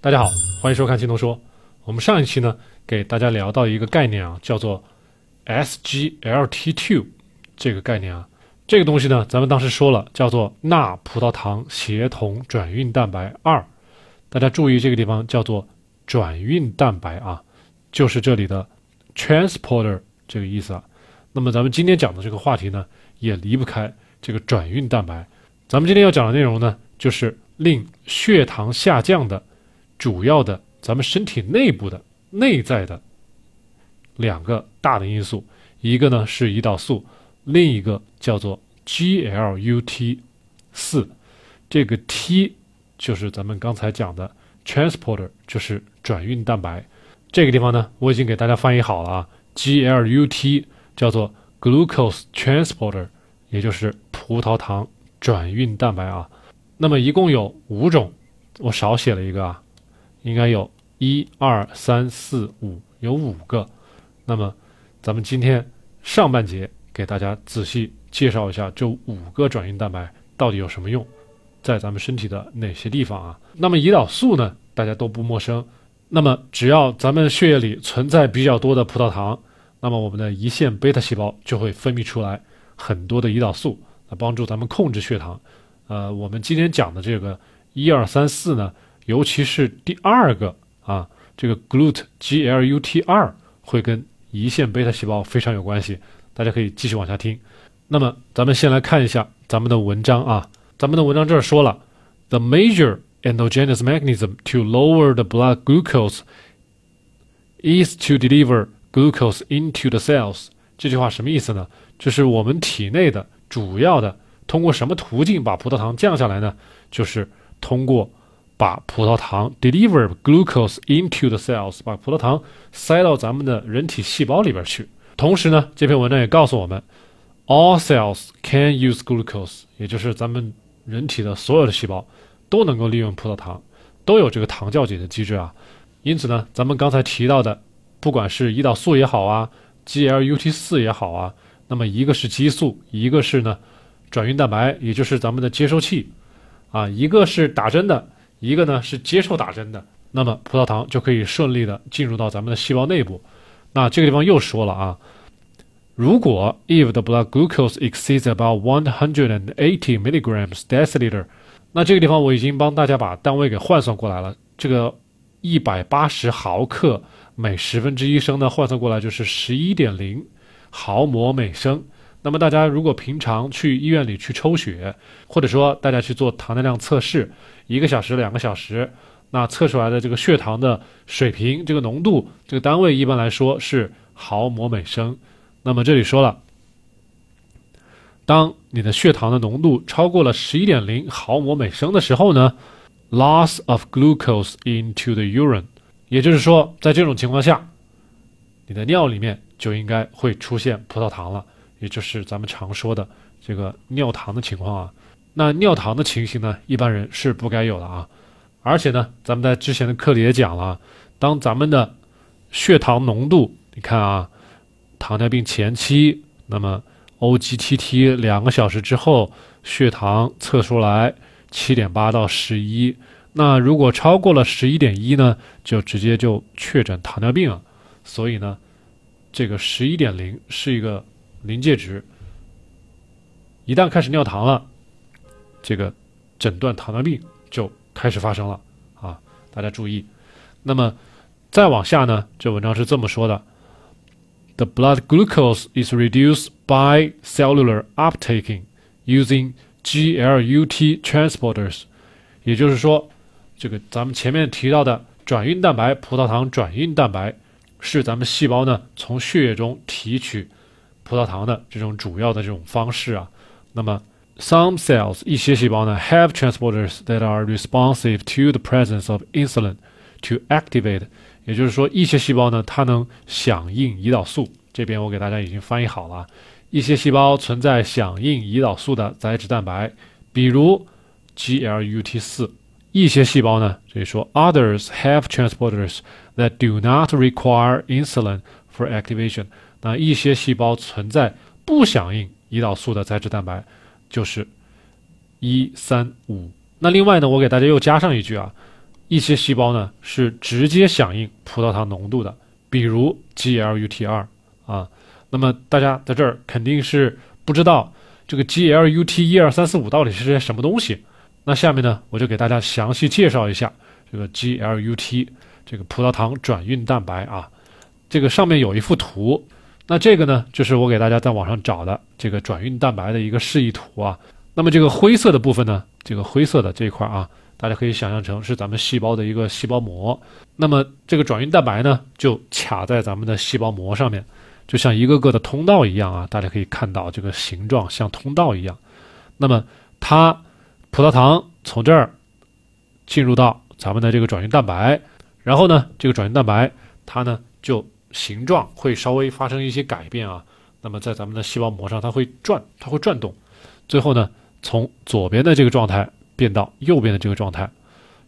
大家好，欢迎收看青铜说。我们上一期呢，给大家聊到一个概念啊，叫做 SGLT2 这个概念啊。这个东西呢，咱们当时说了，叫做钠葡萄糖协同转运蛋白二。大家注意这个地方叫做转运蛋白啊，就是这里的 transporter 这个意思啊。那么咱们今天讲的这个话题呢，也离不开这个转运蛋白。咱们今天要讲的内容呢，就是令血糖下降的。主要的，咱们身体内部的内在的两个大的因素，一个呢是胰岛素，另一个叫做 GLUT 四。这个 T 就是咱们刚才讲的 transporter，就是转运蛋白。这个地方呢，我已经给大家翻译好了啊，GLUT 叫做 glucose transporter，也就是葡萄糖转运蛋白啊。那么一共有五种，我少写了一个啊。应该有一二三四五，有五个。那么，咱们今天上半节给大家仔细介绍一下这五个转运蛋白到底有什么用，在咱们身体的哪些地方啊？那么胰岛素呢？大家都不陌生。那么只要咱们血液里存在比较多的葡萄糖，那么我们的胰腺贝塔细胞就会分泌出来很多的胰岛素，来帮助咱们控制血糖。呃，我们今天讲的这个一二三四呢？尤其是第二个啊，这个 GLUT G L U T 二会跟胰腺贝塔细胞非常有关系，大家可以继续往下听。那么咱们先来看一下咱们的文章啊，咱们的文章这儿说了，The major endogenous mechanism to lower the blood glucose is to deliver glucose into the cells。这句话什么意思呢？就是我们体内的主要的通过什么途径把葡萄糖降下来呢？就是通过把葡萄糖 deliver glucose into the cells，把葡萄糖塞到咱们的人体细胞里边去。同时呢，这篇文章也告诉我们，all cells can use glucose，也就是咱们人体的所有的细胞都能够利用葡萄糖，都有这个糖酵解的机制啊。因此呢，咱们刚才提到的，不管是胰岛素也好啊，GLUT 四也好啊，那么一个是激素，一个是呢转运蛋白，也就是咱们的接收器啊，一个是打针的。一个呢是接受打针的，那么葡萄糖就可以顺利的进入到咱们的细胞内部。那这个地方又说了啊，如果 if the blood glucose exceeds about one hundred and eighty milligrams deciliter，那这个地方我已经帮大家把单位给换算过来了。这个一百八十毫克每十分之一升呢，换算过来就是十一点零毫摩每升。那么大家如果平常去医院里去抽血，或者说大家去做糖耐量测试，一个小时、两个小时，那测出来的这个血糖的水平、这个浓度、这个单位一般来说是毫摩每升。那么这里说了，当你的血糖的浓度超过了十一点零毫摩每升的时候呢，loss of glucose into the urine，也就是说，在这种情况下，你的尿里面就应该会出现葡萄糖了。也就是咱们常说的这个尿糖的情况啊，那尿糖的情形呢，一般人是不该有的啊。而且呢，咱们在之前的课里也讲了，当咱们的血糖浓度，你看啊，糖尿病前期，那么 OGTT 两个小时之后，血糖测出来七点八到十一，那如果超过了十一点一呢，就直接就确诊糖尿病了。所以呢，这个十一点零是一个。临界值一旦开始尿糖了，这个诊断糖尿病就开始发生了啊！大家注意。那么再往下呢？这文章是这么说的：The blood glucose is reduced by cellular uptaking using GLUT transporters。也就是说，这个咱们前面提到的转运蛋白、葡萄糖转运蛋白，是咱们细胞呢从血液中提取。葡萄糖的这种主要的这种方式啊，那么 some cells 一些细胞呢 have transporters that are responsive to the presence of insulin to activate，也就是说一些细胞呢它能响应胰岛素。这边我给大家已经翻译好了，一些细胞存在响应胰岛素的载脂蛋白，比如 GLUT 四。一些细胞呢，所以说 others have transporters that do not require insulin for activation。那一些细胞存在不响应胰岛素的载脂蛋白，就是一三五。那另外呢，我给大家又加上一句啊，一些细胞呢是直接响应葡萄糖浓度的，比如 GLUT2 啊。那么大家在这儿肯定是不知道这个 GLUT 一二三四五到底是些什么东西。那下面呢，我就给大家详细介绍一下这个 GLUT 这个葡萄糖转运蛋白啊。这个上面有一幅图，那这个呢就是我给大家在网上找的这个转运蛋白的一个示意图啊。那么这个灰色的部分呢，这个灰色的这一块啊。大家可以想象成是咱们细胞的一个细胞膜，那么这个转运蛋白呢，就卡在咱们的细胞膜上面，就像一个个的通道一样啊。大家可以看到这个形状像通道一样。那么它葡萄糖从这儿进入到咱们的这个转运蛋白，然后呢，这个转运蛋白它呢就形状会稍微发生一些改变啊。那么在咱们的细胞膜上，它会转，它会转动，最后呢，从左边的这个状态。变到右边的这个状态，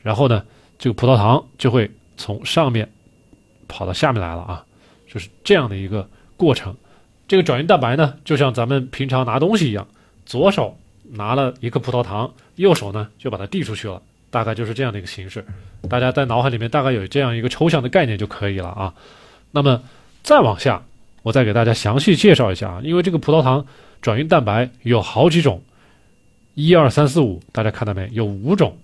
然后呢，这个葡萄糖就会从上面跑到下面来了啊，就是这样的一个过程。这个转运蛋白呢，就像咱们平常拿东西一样，左手拿了一颗葡萄糖，右手呢就把它递出去了，大概就是这样的一个形式。大家在脑海里面大概有这样一个抽象的概念就可以了啊。那么再往下，我再给大家详细介绍一下啊，因为这个葡萄糖转运蛋白有好几种。一二三四五，大家看到没有？五种，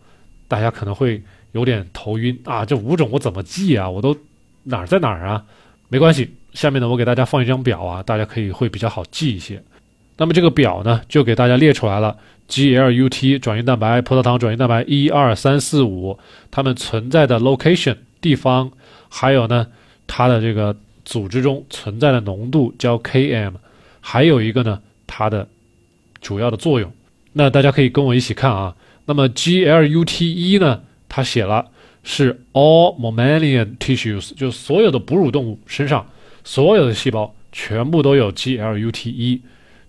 大家可能会有点头晕啊！这五种我怎么记啊？我都哪儿在哪儿啊？没关系，下面呢我给大家放一张表啊，大家可以会比较好记一些。那么这个表呢，就给大家列出来了：GLUT 转运蛋白、葡萄糖转运蛋白一二三四五，它们存在的 location 地方，还有呢它的这个组织中存在的浓度叫 Km，还有一个呢它的主要的作用。那大家可以跟我一起看啊。那么 GLUT 一呢，它写了是 all mammalian tissues，就所有的哺乳动物身上所有的细胞全部都有 GLUT 一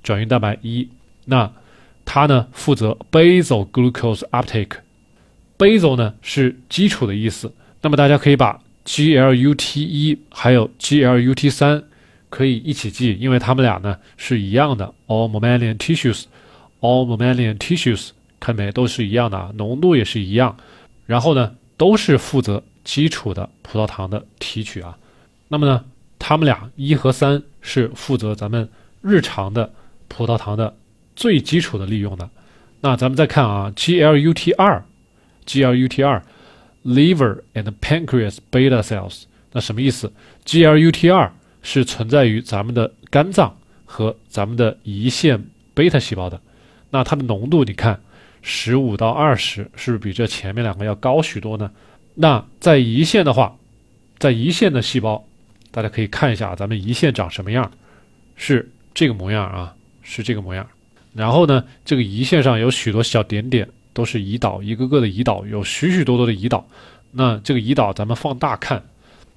转运蛋白一。那它呢负责 basal glucose uptake。basal 呢是基础的意思。那么大家可以把 GLUT 一还有 GLUT 三可以一起记，因为它们俩呢是一样的 all mammalian tissues。All mammalian tissues，看没，都是一样的啊，浓度也是一样。然后呢，都是负责基础的葡萄糖的提取啊。那么呢，它们俩一和三是负责咱们日常的葡萄糖的最基础的利用的。那咱们再看啊，GLUT 二，GLUT 二，liver and pancreas beta cells，那什么意思？GLUT 二是存在于咱们的肝脏和咱们的胰腺贝塔细胞的。那它的浓度，你看，十五到二十，是不是比这前面两个要高许多呢？那在胰腺的话，在胰腺的细胞，大家可以看一下咱们胰腺长什么样，是这个模样啊，是这个模样。然后呢，这个胰腺上有许多小点点，都是胰岛，一个个的胰岛，有许许多多的胰岛。那这个胰岛咱们放大看，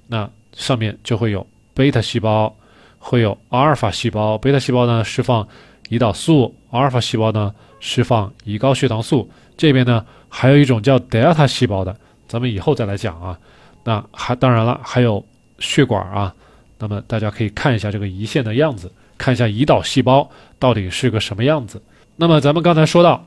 那上面就会有贝塔细胞，会有阿尔法细胞。贝塔细胞呢，释放。胰岛素，阿尔法细胞呢释放胰高血糖素，这边呢还有一种叫德尔塔细胞的，咱们以后再来讲啊。那还当然了，还有血管啊。那么大家可以看一下这个胰腺的样子，看一下胰岛细胞到底是个什么样子。那么咱们刚才说到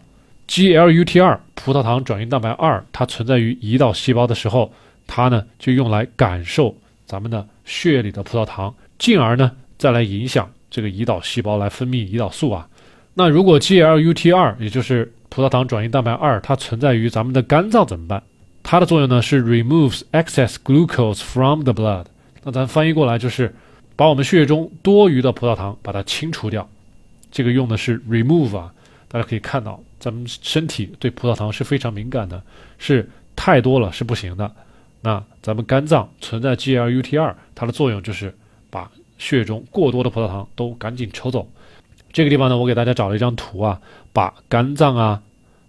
，GLUT2 葡萄糖转运蛋白二，它存在于胰岛细胞的时候，它呢就用来感受咱们的血液里的葡萄糖，进而呢再来影响。这个胰岛细胞来分泌胰岛素啊，那如果 GLUT 二，也就是葡萄糖转运蛋白二，它存在于咱们的肝脏怎么办？它的作用呢是 removes excess glucose from the blood。那咱翻译过来就是把我们血液中多余的葡萄糖把它清除掉。这个用的是 remove 啊，大家可以看到咱们身体对葡萄糖是非常敏感的，是太多了是不行的。那咱们肝脏存在 GLUT 二，它的作用就是把血中过多的葡萄糖都赶紧抽走。这个地方呢，我给大家找了一张图啊，把肝脏啊、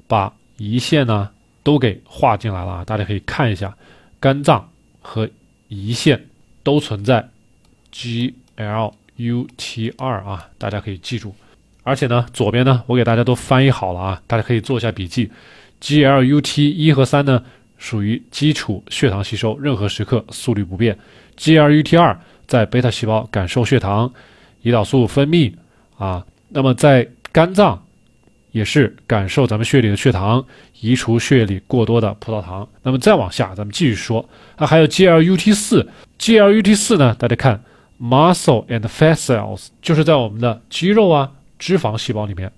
把胰腺呢都给画进来了啊。大家可以看一下，肝脏和胰腺都存在 GLUT 二啊，大家可以记住。而且呢，左边呢，我给大家都翻译好了啊，大家可以做一下笔记。GLUT 一和三呢，属于基础血糖吸收，任何时刻速率不变。GLUT 二。在贝塔细胞感受血糖、胰岛素分泌啊，那么在肝脏也是感受咱们血里的血糖，移除血液里过多的葡萄糖。那么再往下，咱们继续说，啊，还有 GLUT 四，GLUT 四呢？大家看，muscle and fat cells 就是在我们的肌肉啊、脂肪细胞里面，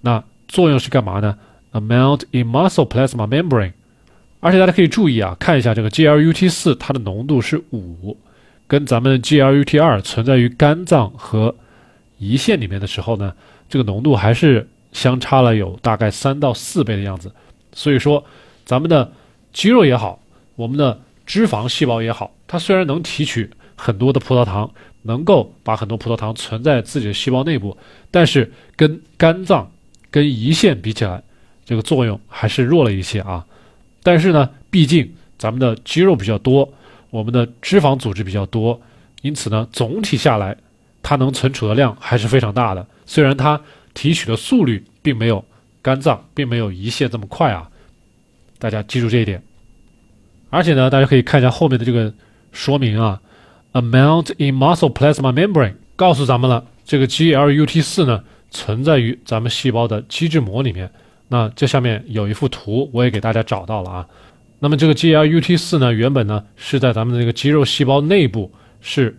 那作用是干嘛呢？amount in muscle plasma membrane。而且大家可以注意啊，看一下这个 GLUT 四，它的浓度是五，跟咱们 GLUT 二存在于肝脏和胰腺里面的时候呢，这个浓度还是。相差了有大概三到四倍的样子，所以说，咱们的肌肉也好，我们的脂肪细胞也好，它虽然能提取很多的葡萄糖，能够把很多葡萄糖存在自己的细胞内部，但是跟肝脏、跟胰腺比起来，这个作用还是弱了一些啊。但是呢，毕竟咱们的肌肉比较多，我们的脂肪组织比较多，因此呢，总体下来，它能存储的量还是非常大的。虽然它。提取的速率并没有肝脏，并没有胰腺这么快啊！大家记住这一点。而且呢，大家可以看一下后面的这个说明啊，amount in muscle plasma membrane 告诉咱们了，这个 GLUT 四呢存在于咱们细胞的基质膜里面。那这下面有一幅图，我也给大家找到了啊。那么这个 GLUT 四呢，原本呢是在咱们的这个肌肉细胞内部，是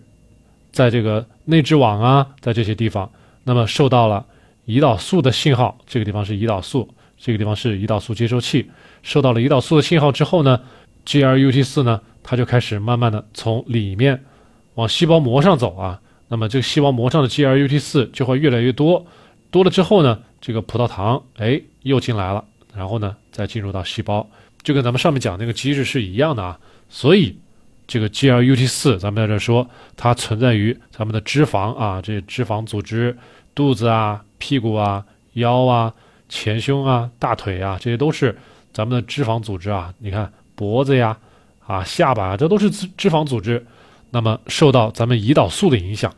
在这个内质网啊，在这些地方，那么受到了。胰岛素的信号，这个地方是胰岛素，这个地方是胰岛素接收器。受到了胰岛素的信号之后呢，GLUT 四呢，它就开始慢慢的从里面往细胞膜上走啊。那么这个细胞膜上的 GLUT 四就会越来越多，多了之后呢，这个葡萄糖哎又进来了，然后呢再进入到细胞，就跟咱们上面讲那个机制是一样的啊。所以这个 GLUT 四，咱们在这说它存在于咱们的脂肪啊，这些脂肪组织。肚子啊、屁股啊、腰啊、前胸啊、大腿啊，这些都是咱们的脂肪组织啊。你看脖子呀、啊下巴啊，这都是脂脂肪组织。那么受到咱们胰岛素的影响，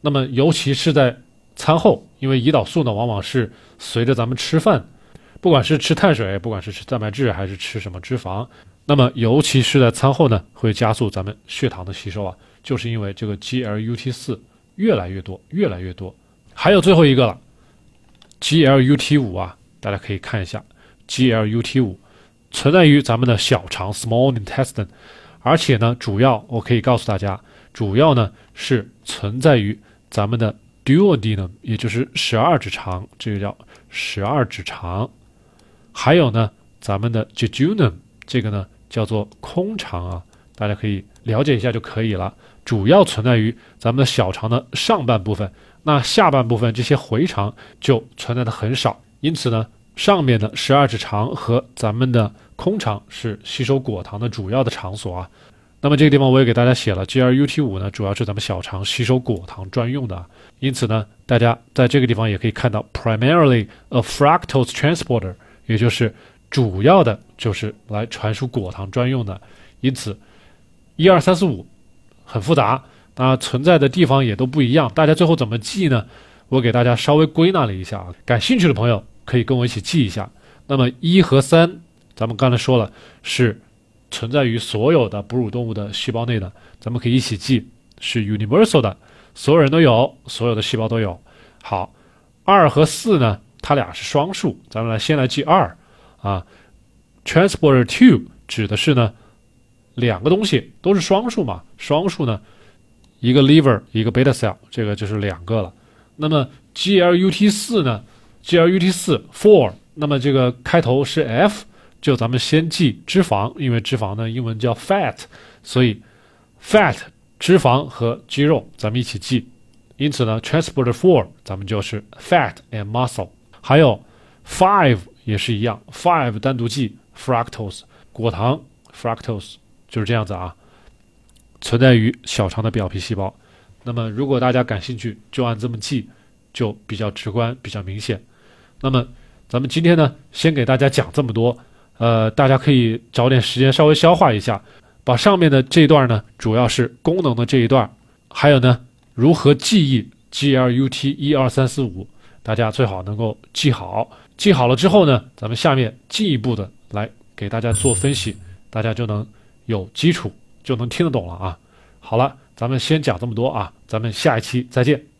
那么尤其是在餐后，因为胰岛素呢，往往是随着咱们吃饭，不管是吃碳水，不管是吃蛋白质，还是吃什么脂肪，那么尤其是在餐后呢，会加速咱们血糖的吸收啊，就是因为这个 GLUT 四越来越多，越来越多。还有最后一个了，GLUT 五啊，大家可以看一下，GLUT 五存在于咱们的小肠 （small intestine），而且呢，主要我可以告诉大家，主要呢是存在于咱们的 duodenum，也就是十二指肠，这个叫十二指肠。还有呢，咱们的 jejunum，这个呢叫做空肠啊，大家可以了解一下就可以了。主要存在于咱们的小肠的上半部分。那下半部分这些回肠就存在的很少，因此呢，上面的十二指肠和咱们的空肠是吸收果糖的主要的场所啊。那么这个地方我也给大家写了，GLUT 五呢，主要是咱们小肠吸收果糖专用的，因此呢，大家在这个地方也可以看到，primarily a fructose transporter，也就是主要的就是来传输果糖专用的。因此，一二三四五很复杂。那，存在的地方也都不一样，大家最后怎么记呢？我给大家稍微归纳了一下啊，感兴趣的朋友可以跟我一起记一下。那么一和三，咱们刚才说了是存在于所有的哺乳动物的细胞内的，咱们可以一起记，是 universal 的，所有人都有，所有的细胞都有。好，二和四呢，它俩是双数，咱们来先来记二啊，transporter two 指的是呢两个东西都是双数嘛，双数呢。一个 liver，一个 beta cell，这个就是两个了。那么 GLUT 四呢？GLUT 四 four，那么这个开头是 F，就咱们先记脂肪，因为脂肪呢英文叫 fat，所以 fat 脂肪和肌肉咱们一起记。因此呢 transport four 咱们就是 fat and muscle。还有 five 也是一样，five 单独记 fructose 果糖 fructose 就是这样子啊。存在于小肠的表皮细胞，那么如果大家感兴趣，就按这么记，就比较直观、比较明显。那么咱们今天呢，先给大家讲这么多，呃，大家可以找点时间稍微消化一下，把上面的这一段呢，主要是功能的这一段，还有呢，如何记忆 GLUT 一二三四五，大家最好能够记好。记好了之后呢，咱们下面进一步的来给大家做分析，大家就能有基础。就能听得懂了啊！好了，咱们先讲这么多啊，咱们下一期再见。